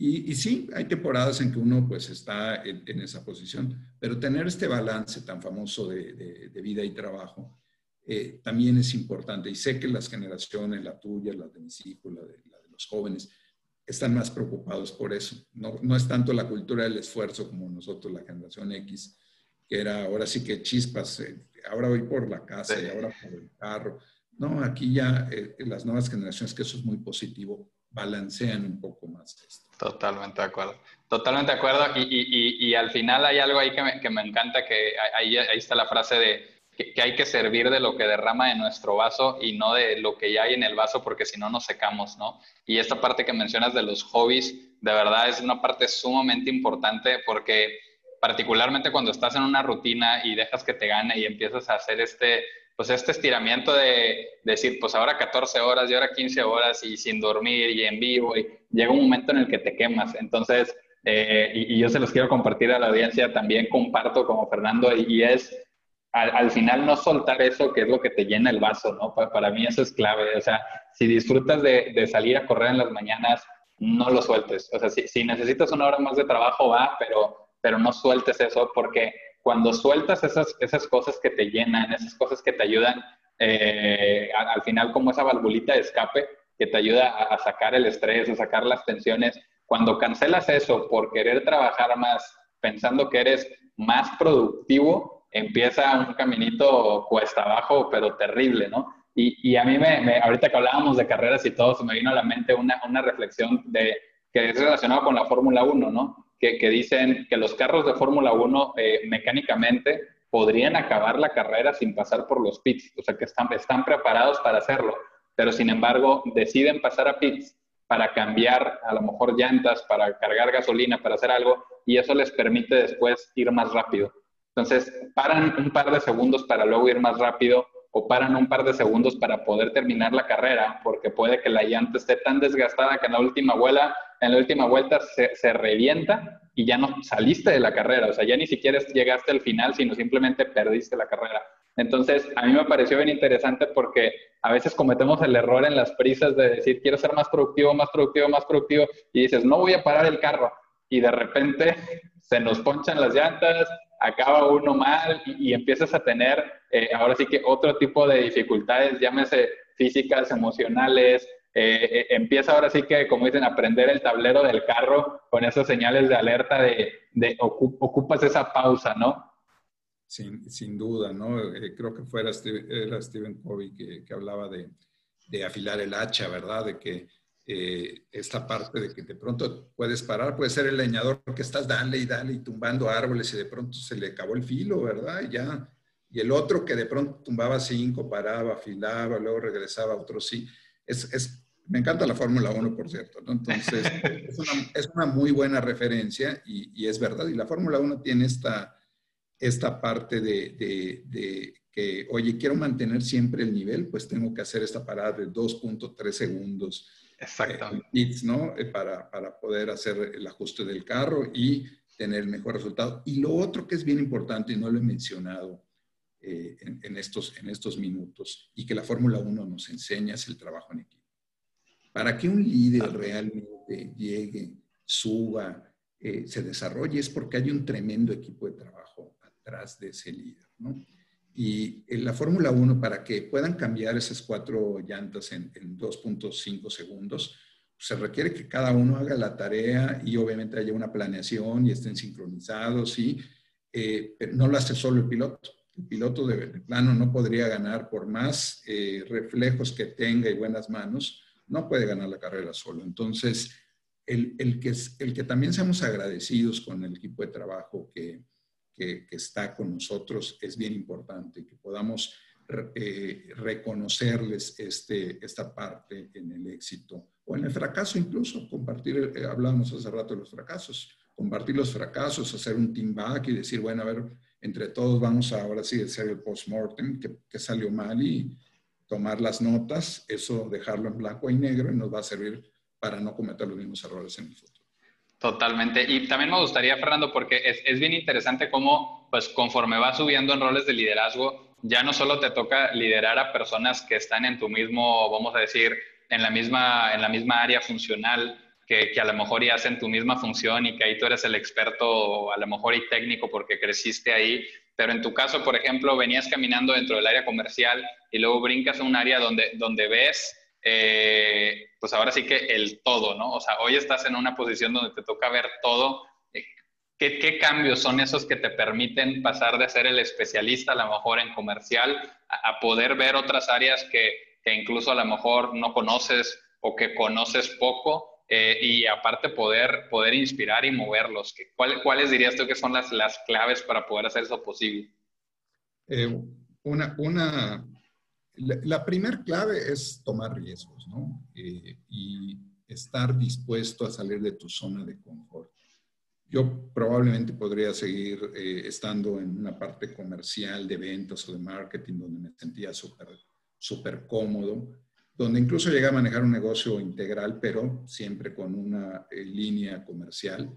y, sí, hay temporadas en que uno pues está en, esa posición, pero tener este balance tan famoso de, vida y trabajo eh, también es importante. Y sé que las generaciones, la tuya, la de mis hijos, la de, los jóvenes, están más preocupados por eso. No, no, es tanto la cultura del esfuerzo como nosotros, la generación X, que era ahora sí que chispas, eh, ahora voy por la casa y ahora por el carro. No, aquí ya eh, las nuevas generaciones, que eso es muy positivo, balancean un poco más esto. Totalmente de acuerdo. Totalmente de acuerdo. Y, y, y, al final hay algo ahí que me, que me encanta, que ahí, ahí, está la frase de que, hay que servir de lo que derrama de nuestro vaso y no de lo que ya hay en el vaso, porque si no nos secamos, ¿no? Y esta parte que mencionas de los hobbies, de verdad es una parte sumamente importante porque particularmente cuando estás en una rutina y dejas que te gane y empiezas a hacer este pues este estiramiento de, decir, pues ahora 14 horas y ahora 15 horas y sin dormir y en vivo, y llega un momento en el que te quemas. Entonces, eh, y, yo se los quiero compartir a la audiencia, también comparto como Fernando, y, es al, final no soltar eso que es lo que te llena el vaso, ¿no? Para, mí eso es clave. O sea, si disfrutas de, de, salir a correr en las mañanas, no lo sueltes. O sea, si, si necesitas una hora más de trabajo, va, pero, pero no sueltes eso porque cuando sueltas esas, esas cosas que te llenan, esas cosas que te ayudan, eh, al, final como esa valvulita de escape que te ayuda a, sacar el estrés, a sacar las tensiones, cuando cancelas eso por querer trabajar más, pensando que eres más productivo, empieza un caminito cuesta abajo, pero terrible, ¿no? Y, y a mí me, ahorita que hablábamos de carreras y todo, se me vino a la mente una, una reflexión de, que es relacionada con la Fórmula 1, ¿no? Que, dicen que los carros de Fórmula 1 eh, mecánicamente podrían acabar la carrera sin pasar por los pits, o sea que están, están preparados para hacerlo, pero sin embargo deciden pasar a pits para cambiar a lo mejor llantas, para cargar gasolina, para hacer algo, y eso les permite después ir más rápido. Entonces, paran un par de segundos para luego ir más rápido o paran un par de segundos para poder terminar la carrera, porque puede que la llanta esté tan desgastada que en la última vuela en la última vuelta se, se, revienta y ya no saliste de la carrera, o sea, ya ni siquiera llegaste al final, sino simplemente perdiste la carrera. Entonces, a mí me pareció bien interesante porque a veces cometemos el error en las prisas de decir, quiero ser más productivo, más productivo, más productivo, y dices, no voy a parar el carro, y de repente se nos ponchan las llantas, acaba uno mal y, empiezas a tener eh, ahora sí que otro tipo de dificultades, llámese físicas, emocionales, eh, eh, empieza ahora sí que, como dicen, aprender el tablero del carro con esas señales de alerta de, ocupas esa pausa, ¿no? Sin, sin duda, ¿no? creo que fuera era Stephen Covey que, que hablaba de, de, afilar el hacha, ¿verdad? De que eh, esta parte de que de pronto puedes parar, puede ser el leñador que estás dale y dale y tumbando árboles y de pronto se le acabó el filo, ¿verdad? Y ya, y el otro que de pronto tumbaba cinco, paraba, afilaba, luego regresaba otro sí. Es, es, me encanta la Fórmula 1, por cierto, ¿no? Entonces, es una, es una muy buena referencia y, y, es verdad. Y la Fórmula 1 tiene esta, esta parte de, de, de que, oye, quiero mantener siempre el nivel, pues tengo que hacer esta parada de 2.3 segundos Exactamente. ¿no? Eh, para, para, poder hacer el ajuste del carro y tener el mejor resultado. Y lo otro que es bien importante, y no lo he mencionado eh, en, estos, en estos minutos, y que la Fórmula 1 nos enseña, es el trabajo en equipo. Para que un líder realmente llegue, suba, eh, se desarrolle, es porque hay un tremendo equipo de trabajo atrás de ese líder, ¿no? Y en la Fórmula 1, para que puedan cambiar esas cuatro llantas en, 2.5 segundos, se requiere que cada uno haga la tarea y obviamente haya una planeación y estén sincronizados, ¿sí? Eh, pero no lo hace solo el piloto. El piloto de, plano no podría ganar por más eh, reflejos que tenga y buenas manos, no puede ganar la carrera solo. Entonces, el, el, que, el que también seamos agradecidos con el equipo de trabajo que, que, está con nosotros es bien importante, que podamos eh, reconocerles este, esta parte en el éxito o en el fracaso incluso, compartir, eh, hablábamos hace rato de los fracasos, compartir los fracasos, hacer un team back y decir, bueno, a ver, entre todos vamos a ahora sí hacer el post-mortem, que, que salió mal y tomar las notas, eso dejarlo en blanco y negro y nos va a servir para no cometer los mismos errores en el futuro. Totalmente. Y también me gustaría, Fernando, porque es, es, bien interesante cómo, pues conforme vas subiendo en roles de liderazgo, ya no solo te toca liderar a personas que están en tu mismo, vamos a decir, en la misma, en la misma área funcional, que, a lo mejor ya hacen tu misma función y que ahí tú eres el experto, a lo mejor y técnico porque creciste ahí, pero en tu caso, por ejemplo, venías caminando dentro del área comercial y luego brincas a un área donde, donde ves eh, pues ahora sí que el todo, ¿no? O sea, hoy estás en una posición donde te toca ver todo. Eh, ¿Qué, cambios son esos que te permiten pasar de ser el especialista a lo mejor en comercial a, poder ver otras áreas que, que, incluso a lo mejor no conoces o que conoces poco eh, y aparte poder, poder inspirar y moverlos? ¿Cuáles dirías tú que son las, las claves para poder hacer eso posible? una, una, la, primera clave es tomar riesgos, ¿no? Eh, y estar dispuesto a salir de tu zona de confort. Yo probablemente podría seguir eh, estando en una parte comercial de ventas o de marketing donde me sentía súper súper cómodo, donde incluso llegué a manejar un negocio integral, pero siempre con una eh, línea comercial,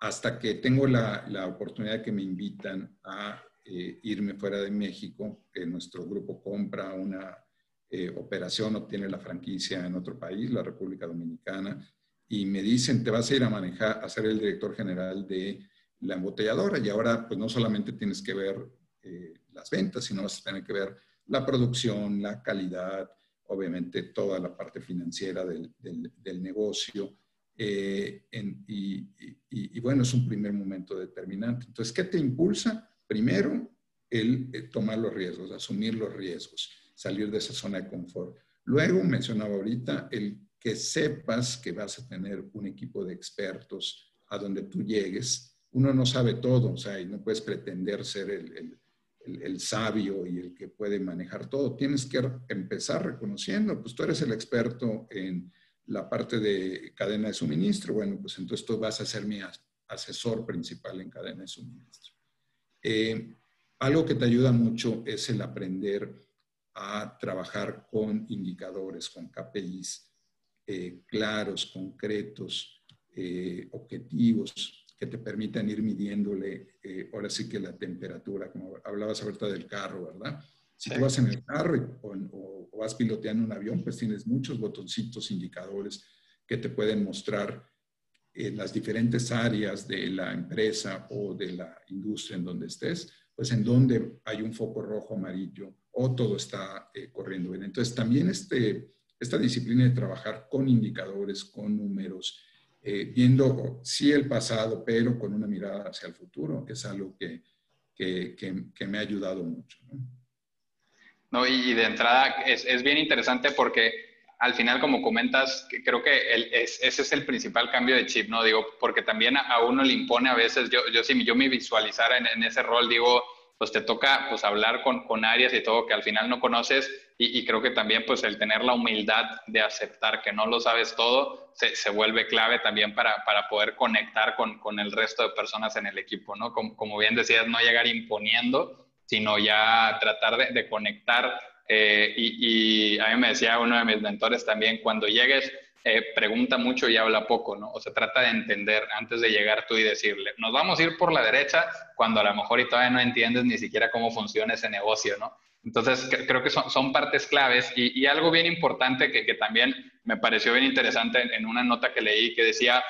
hasta que tengo la, la oportunidad que me invitan a eh, irme fuera de México, que nuestro grupo compra una eh, operación, obtiene la franquicia en otro país, la República Dominicana, y me dicen, te vas a ir a manejar, a ser el director general de la embotelladora, y ahora pues no solamente tienes que ver eh, las ventas, sino vas a tener que ver la producción, la calidad, obviamente toda la parte financiera del, del, negocio. y, y, bueno, es un primer momento determinante. Entonces, ¿qué te impulsa? Primero, el, eh, tomar los riesgos, asumir los riesgos, salir de esa zona de confort. Luego, mencionaba ahorita, el que sepas que vas a tener un equipo de expertos a donde tú llegues. Uno no sabe todo, o sea, y no puedes pretender ser el, sabio y el que puede manejar todo. Tienes que empezar reconociendo, pues tú eres el experto en la parte de cadena de suministro. Bueno, pues entonces tú vas a ser mi asesor principal en cadena de suministro. Eh, algo que te ayuda mucho es el aprender a trabajar con indicadores, con KPIs eh, claros, concretos, eh, objetivos que te permitan ir midiéndole, ahora sí que la temperatura, como hablabas ahorita del carro, ¿verdad? Si tú vas en el carro o, o, vas piloteando un avión, pues tienes muchos botoncitos, indicadores que te pueden mostrar en las diferentes áreas de la empresa o de la industria en donde estés, pues en donde hay un foco rojo, amarillo o todo está eh, corriendo bien. Entonces también este, esta disciplina de trabajar con indicadores, con números, eh, viendo sí el pasado, pero con una mirada hacia el futuro, es algo que, que, que, me ha ayudado mucho. ¿no? y de entrada es, es bien interesante porque al final, como comentas, creo que ese es el principal cambio de chip, ¿no? Digo, porque también a, uno le impone a veces, yo, yo si yo me visualizara en, ese rol, digo, pues te toca pues hablar con, con áreas y todo que al final no conoces y, creo que también pues el tener la humildad de aceptar que no lo sabes todo se, se vuelve clave también para, para poder conectar con, con, el resto de personas en el equipo, ¿no? Como, como bien decías, no llegar imponiendo, sino ya tratar de, de conectar eh, y, a mí me decía uno de mis mentores también, cuando llegues, eh, pregunta mucho y habla poco, ¿no? O se trata de entender antes de llegar tú y decirle, nos vamos a ir por la derecha cuando a lo mejor y todavía no entiendes ni siquiera cómo funciona ese negocio, ¿no? Entonces, creo que son, partes claves y, algo bien importante que, también me pareció bien interesante en, en una nota que leí que decía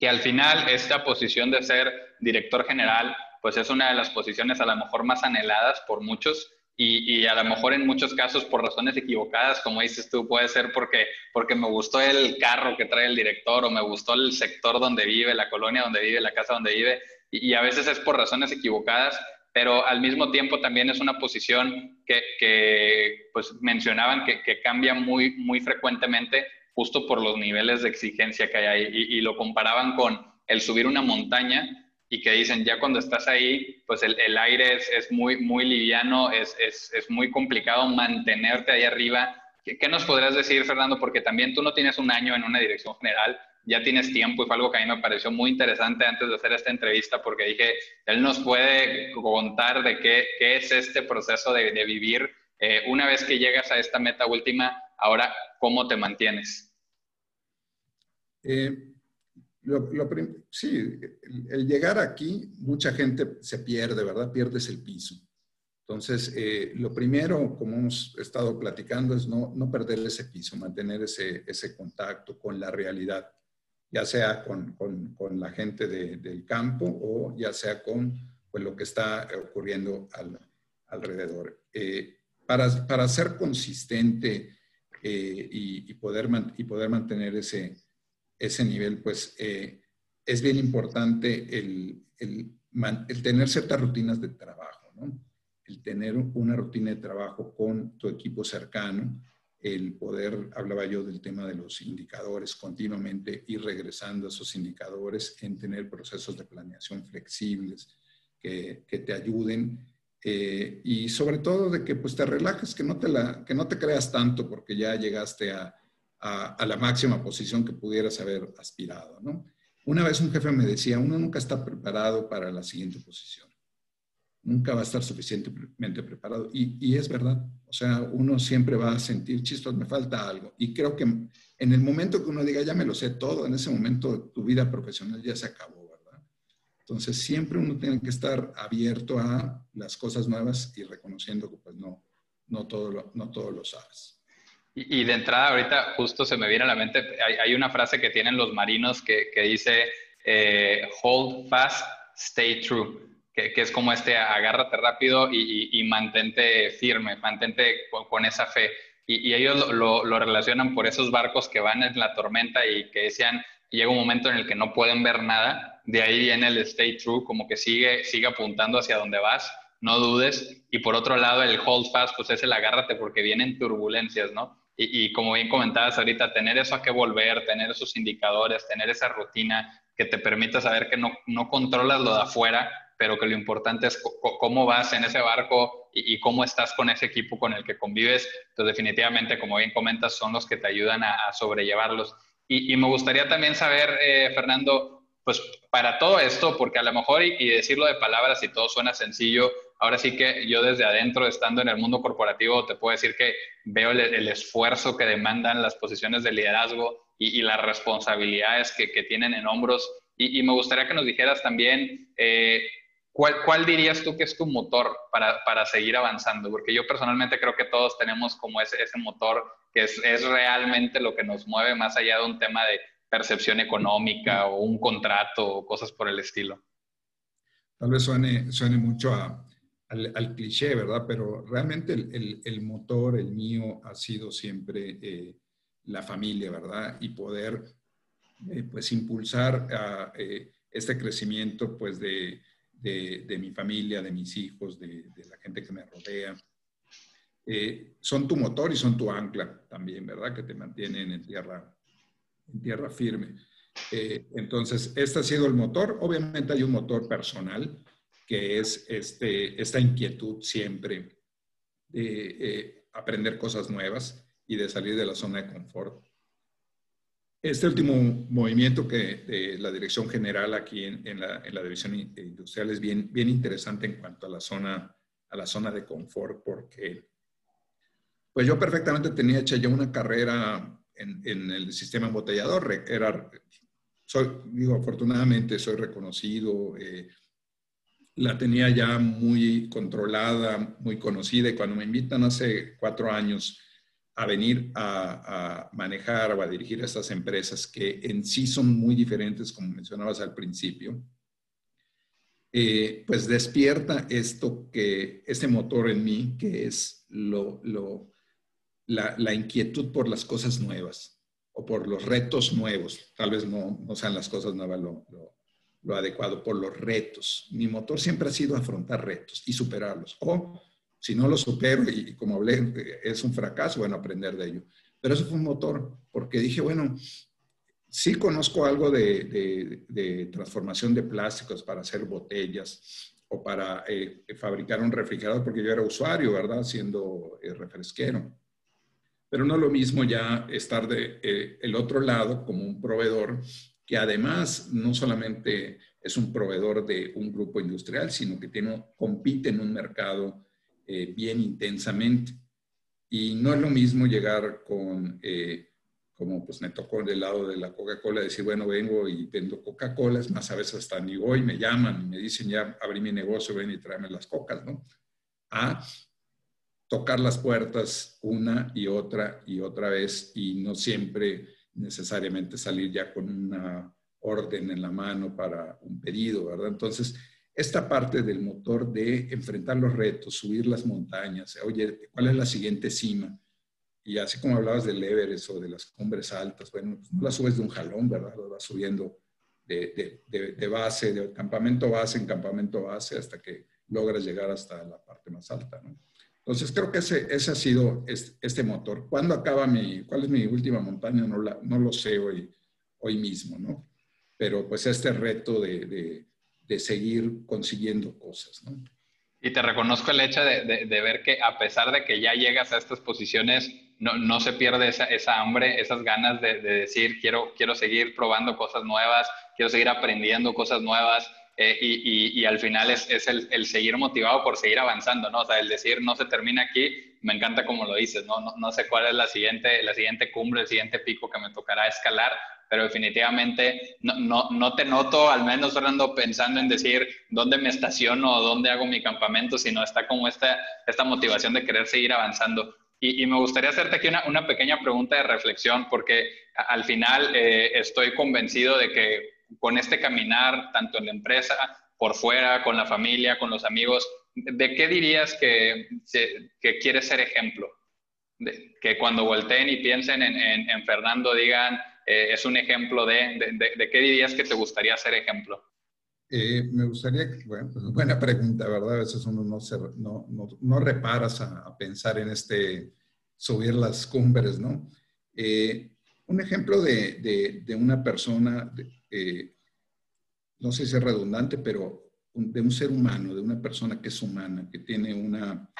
que al final esta posición de ser director general, pues es una de las posiciones a lo mejor más anheladas por muchos, y, a lo mejor en muchos casos por razones equivocadas, como dices tú, puede ser porque, porque me gustó el carro que trae el director o me gustó el sector donde vive, la colonia donde vive, la casa donde vive, y, a veces es por razones equivocadas, pero al mismo tiempo también es una posición que, pues mencionaban que, que, cambia muy, muy frecuentemente justo por los niveles de exigencia que hay ahí, y, lo comparaban con el subir una montaña y que dicen ya cuando estás ahí, pues el, aire es, muy, muy liviano, es, es, es, muy complicado mantenerte ahí arriba. ¿Qué, ¿Qué, nos podrías decir, Fernando? Porque también tú no tienes un año en una dirección general, ya tienes tiempo y fue algo que a mí me pareció muy interesante antes de hacer esta entrevista porque dije, él nos puede contar de qué, qué es este proceso de, de vivir eh, una vez que llegas a esta meta última, ahora, ¿cómo te mantienes? Eh, lo, sí, el, llegar aquí, mucha gente se pierde, ¿verdad? Pierdes el piso. Entonces, eh, lo primero, como hemos estado platicando, es no, no perder ese piso, mantener ese, ese, contacto con la realidad, ya sea con, con, con la gente de, del campo o ya sea con pues, lo que está ocurriendo al, alrededor. Eh, para, para, ser consistente eh, y, y, poder, y poder mantener ese, ese nivel, pues eh, es bien importante el, el, tener ciertas rutinas de trabajo, ¿no? El tener una rutina de trabajo con tu equipo cercano, el poder, hablaba yo del tema de los indicadores, continuamente ir regresando a esos indicadores, en tener procesos de planeación flexibles que, que te ayuden eh, y sobre todo de que pues te relajes, que no te, la, que no te creas tanto porque ya llegaste a, a, la máxima posición que pudieras haber aspirado, ¿no? Una vez un jefe me decía, uno nunca está preparado para la siguiente posición. Nunca va a estar suficientemente preparado. Y, y es verdad. O sea, uno siempre va a sentir, chispas, me falta algo. Y creo que en el momento que uno diga, ya me lo sé todo, en ese momento tu vida profesional ya se acabó, ¿verdad? Entonces, siempre uno tiene que estar abierto a las cosas nuevas y reconociendo que pues no, no todo lo, no todo lo sabes. Y, de entrada, ahorita justo se me viene a la mente, hay, una frase que tienen los marinos que, que dice, eh, hold fast, stay true, que, que, es como este, agárrate rápido y, y, mantente firme, mantente con, esa fe. Y, ellos lo, lo, relacionan por esos barcos que van en la tormenta y que decían, llega un momento en el que no pueden ver nada, de ahí viene el stay true, como que sigue, sigue apuntando hacia donde vas, no dudes. Y por otro lado, el hold fast, pues es el agárrate porque vienen turbulencias, ¿no? Y, como bien comentabas ahorita, tener eso a qué volver, tener esos indicadores, tener esa rutina que te permita saber que no, no controlas lo de afuera, pero que lo importante es cómo vas en ese barco y, cómo estás con ese equipo con el que convives. Entonces, definitivamente, como bien comentas, son los que te ayudan a, sobrellevarlos. Y, me gustaría también saber, eh, Fernando, pues para todo esto, porque a lo mejor, y, y decirlo de palabras y todo suena sencillo, ahora sí que yo desde adentro, estando en el mundo corporativo, te puedo decir que veo el, esfuerzo que demandan las posiciones de liderazgo y, las responsabilidades que, tienen en hombros. Y, me gustaría que nos dijeras también, eh, ¿cuál, dirías tú que es tu motor para, seguir avanzando? Porque yo personalmente creo que todos tenemos como ese, ese motor que es, realmente lo que nos mueve más allá de un tema de, percepción económica o un contrato o cosas por el estilo. Tal vez suene, suene mucho al, cliché, ¿verdad? Pero realmente el, motor, el mío, ha sido siempre eh, la familia, ¿verdad? Y poder, eh, pues, impulsar a, eh, este crecimiento, pues, de, de, mi familia, de mis hijos, de, la gente que me rodea. son tu motor y son tu ancla también, ¿verdad? Que te mantienen en tierra en tierra firme. Eh, entonces, este ha sido el motor. Obviamente hay un motor personal, que es este, esta inquietud siempre de eh, aprender cosas nuevas y de salir de la zona de confort. Este último movimiento que de la dirección general aquí en, la, en, la, división industrial es bien, bien interesante en cuanto a la zona, a la zona de confort, porque pues yo perfectamente tenía hecha ya una carrera en, el sistema embotellador. Era, soy, digo, afortunadamente soy reconocido, eh, la tenía ya muy controlada, muy conocida y cuando me invitan hace cuatro años a venir a, manejar o a dirigir estas empresas que en sí son muy diferentes, como mencionabas al principio, eh, pues despierta esto que, este motor en mí, que es lo, lo, la, inquietud por las cosas nuevas o por los retos nuevos. Tal vez no, no sean las cosas nuevas lo, lo, adecuado, por los retos. Mi motor siempre ha sido afrontar retos y superarlos. O si no lo supero y, como hablé, es un fracaso, bueno, aprender de ello. Pero eso fue un motor, porque dije, bueno, sí conozco algo de, de, transformación de plásticos para hacer botellas o para eh, fabricar un refrigerador, porque yo era usuario, ¿verdad? Siendo eh, refresquero pero no lo mismo ya estar de eh, el otro lado como un proveedor que además no solamente es un proveedor de un grupo industrial, sino que tiene, compite en un mercado eh, bien intensamente. Y no es lo mismo llegar con, eh, como pues me tocó del lado de la Coca-Cola, decir, bueno, vengo y vendo Coca-Cola, es más, a veces hasta ni voy, me llaman y me dicen, ya abrí mi negocio, ven y tráeme las cocas, ¿no? A tocar las puertas una y otra y otra vez y no siempre necesariamente salir ya con una orden en la mano para un pedido, ¿verdad? Entonces, esta parte del motor de enfrentar los retos, subir las montañas, oye, ¿cuál es la siguiente cima? Y así como hablabas del Everest o de las cumbres altas, bueno, pues no las subes de un jalón, ¿verdad? Lo vas subiendo de, base, de campamento base en campamento base hasta que logras llegar hasta la parte más alta, ¿no? Entonces, creo que ese, ese ha sido este, motor. ¿Cuándo acaba mi, cuál es mi última montaña? No, la, no lo sé hoy, hoy mismo, ¿no? Pero pues este reto de, de, seguir consiguiendo cosas. Y te reconozco el hecho de, de, ver que a pesar de que ya llegas a estas posiciones, no, no se pierde esa, esa, hambre, esas ganas de, decir, quiero, quiero seguir probando cosas nuevas, quiero seguir aprendiendo cosas nuevas, eh, y, al final es, es el, seguir motivado por seguir avanzando, ¿no? O sea, el decir no se termina aquí, me encanta como lo dices, ¿no? No, no sé cuál es la siguiente, la siguiente cumbre, el siguiente pico que me tocará escalar, pero definitivamente no, no, no, te noto, al menos Fernando, pensando en decir dónde me estaciono o dónde hago mi campamento, sino está como esta, esta motivación de querer seguir avanzando. Y, y me gustaría hacerte aquí una, una, pequeña pregunta de reflexión, porque al final eh, estoy convencido de que con este caminar, tanto en la empresa, por fuera, con la familia, con los amigos, ¿de qué dirías que, que quieres ser ejemplo? que cuando volteen y piensen en, Fernando digan, eh, es un ejemplo de, de, qué dirías que te gustaría ser ejemplo? Eh, me gustaría, bueno, pues, buena pregunta, ¿verdad? A veces uno no, se, no, no, no reparas a, pensar en este, subir las cumbres, ¿no? Eh, un ejemplo de, de una persona, eh, no sé si es redundante, pero de un ser humano, de una persona que es humana, que tiene una,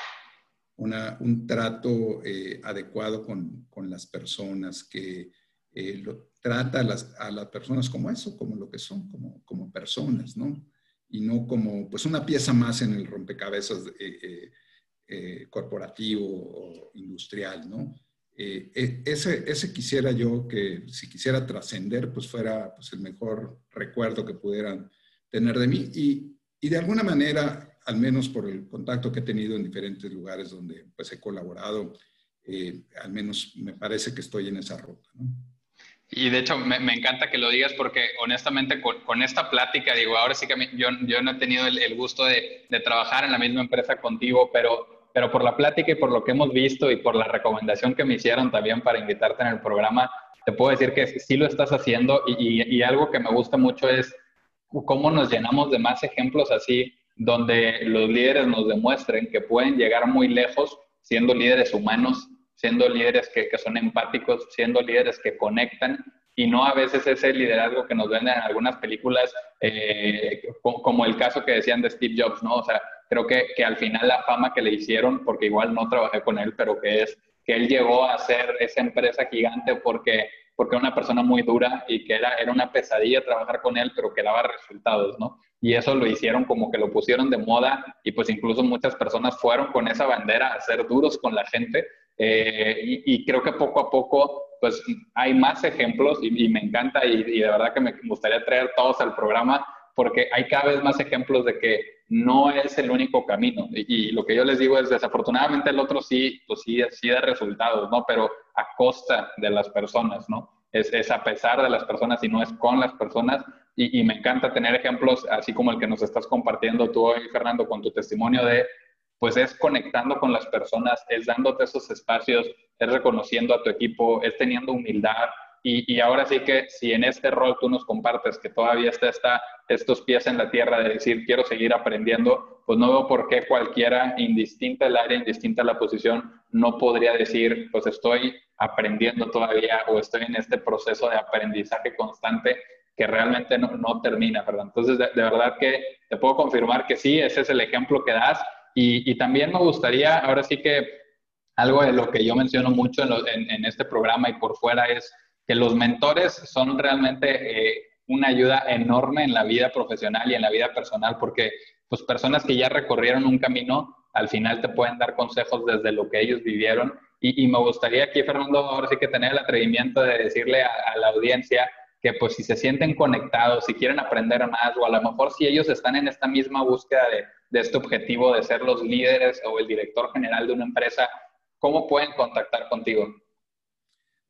un trato eh, adecuado con, las personas, que eh, lo, trata a las, a las, personas como eso, como lo que son, como, como personas, ¿no? Y no como pues una pieza más en el rompecabezas corporativo o industrial, ¿no? Eh, e, ese, ese, quisiera yo que si quisiera trascender, pues fuera pues, el mejor recuerdo que pudieran tener de mí y, y, de alguna manera, al menos por el contacto que he tenido en diferentes lugares donde pues he colaborado, eh, al menos me parece que estoy en esa ruta. Y de hecho, me, encanta que lo digas porque honestamente con, esta plática, digo, ahora sí que yo, yo no he tenido el, gusto de, trabajar en la misma empresa contigo, pero, pero por la plática y por lo que hemos visto y por la recomendación que me hicieron también para invitarte en el programa, te puedo decir que sí lo estás haciendo y, algo que me gusta mucho es cómo nos llenamos de más ejemplos así, donde los líderes nos demuestren que pueden llegar muy lejos siendo líderes humanos siendo líderes que, son empáticos, siendo líderes que conectan y no a veces ese liderazgo que nos venden en algunas películas, eh, como el caso que decían de Steve Jobs, ¿no? O sea, creo que, que, al final la fama que le hicieron, porque igual no trabajé con él, pero que es que él llegó a ser esa empresa gigante porque porque era una persona muy dura y que era, era una pesadilla trabajar con él, pero que daba resultados, ¿no? Y eso lo hicieron como que lo pusieron de moda y pues incluso muchas personas fueron con esa bandera a ser duros con la gente eh, y, creo que poco a poco, pues hay más ejemplos y, me encanta y, de verdad que me gustaría traer todos al programa porque hay cada vez más ejemplos de que no es el único camino. Y, lo que yo les digo es, desafortunadamente el otro sí, pues sí, sí da resultados, ¿no? Pero a costa de las personas, ¿no? Es, es a pesar de las personas y no es con las personas. Y, y, me encanta tener ejemplos así como el que nos estás compartiendo tú hoy, Fernando, con tu testimonio de pues es conectando con las personas, es dándote esos espacios, es reconociendo a tu equipo, es teniendo humildad. Y, ahora sí que si en este rol tú nos compartes que todavía está, está estos pies en la tierra de decir quiero seguir aprendiendo, pues no veo por qué cualquiera, indistinta el área, indistinta la posición, no podría decir pues estoy aprendiendo todavía o estoy en este proceso de aprendizaje constante que realmente no, no termina, ¿verdad? Entonces, de verdad que te puedo confirmar que sí, ese es el ejemplo que das y, también me gustaría, ahora sí que algo de lo que yo menciono mucho en, este programa y por fuera es que los mentores son realmente eh, una ayuda enorme en la vida profesional y en la vida personal porque pues personas que ya recorrieron un camino al final te pueden dar consejos desde lo que ellos vivieron. Y, me gustaría aquí Fernando ahora sí que tener el atrevimiento de decirle a la audiencia que pues si se sienten conectados, si quieren aprender más o a lo mejor si ellos están en esta misma búsqueda de, de este objetivo de ser los líderes o el director general de una empresa, ¿cómo pueden contactar contigo?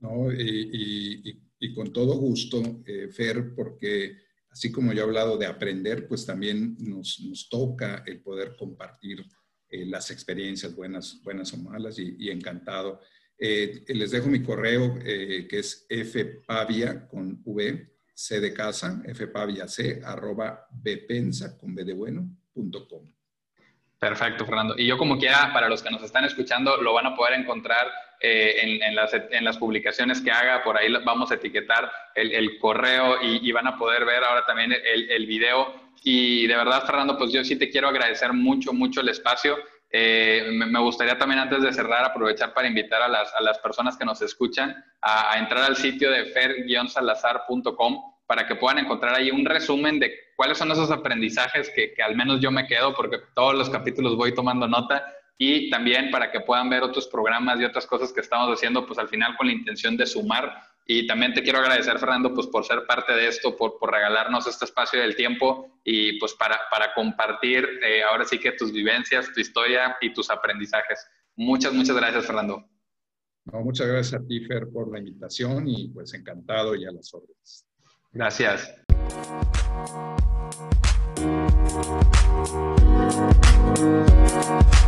No, y, y, con todo gusto, eh, Fer, porque así como yo he hablado de aprender, pues también nos, nos toca el poder compartir eh, las experiencias buenas, buenas o malas y, encantado. Eh, les dejo mi correo que es fpavia con v, c de casa, fpavia c, arroba bpensa con b de bueno, Perfecto, Fernando. Y yo como quiera, para los que nos están escuchando, lo van a poder encontrar eh, en, las, publicaciones que haga. Por ahí vamos a etiquetar el, correo y, van a poder ver ahora también el, video. Y de verdad, Fernando, pues yo sí te quiero agradecer mucho, mucho el espacio. Eh, me, gustaría también antes de cerrar aprovechar para invitar a las, personas que nos escuchan a, a entrar al sitio de fer-salazar.com para que puedan encontrar ahí un resumen de cuáles son esos aprendizajes que, al menos yo me quedo, porque todos los capítulos voy tomando nota, y también para que puedan ver otros programas y otras cosas que estamos haciendo, pues al final con la intención de sumar. Y también te quiero agradecer, Fernando, pues por ser parte de esto, por, por regalarnos este espacio del tiempo y pues para, para compartir eh, ahora sí que tus vivencias, tu historia y tus aprendizajes. Muchas, muchas gracias, Fernando. No, muchas gracias a ti, Fer, por la invitación y pues encantado y a las órdenes. Gracias. Thank you.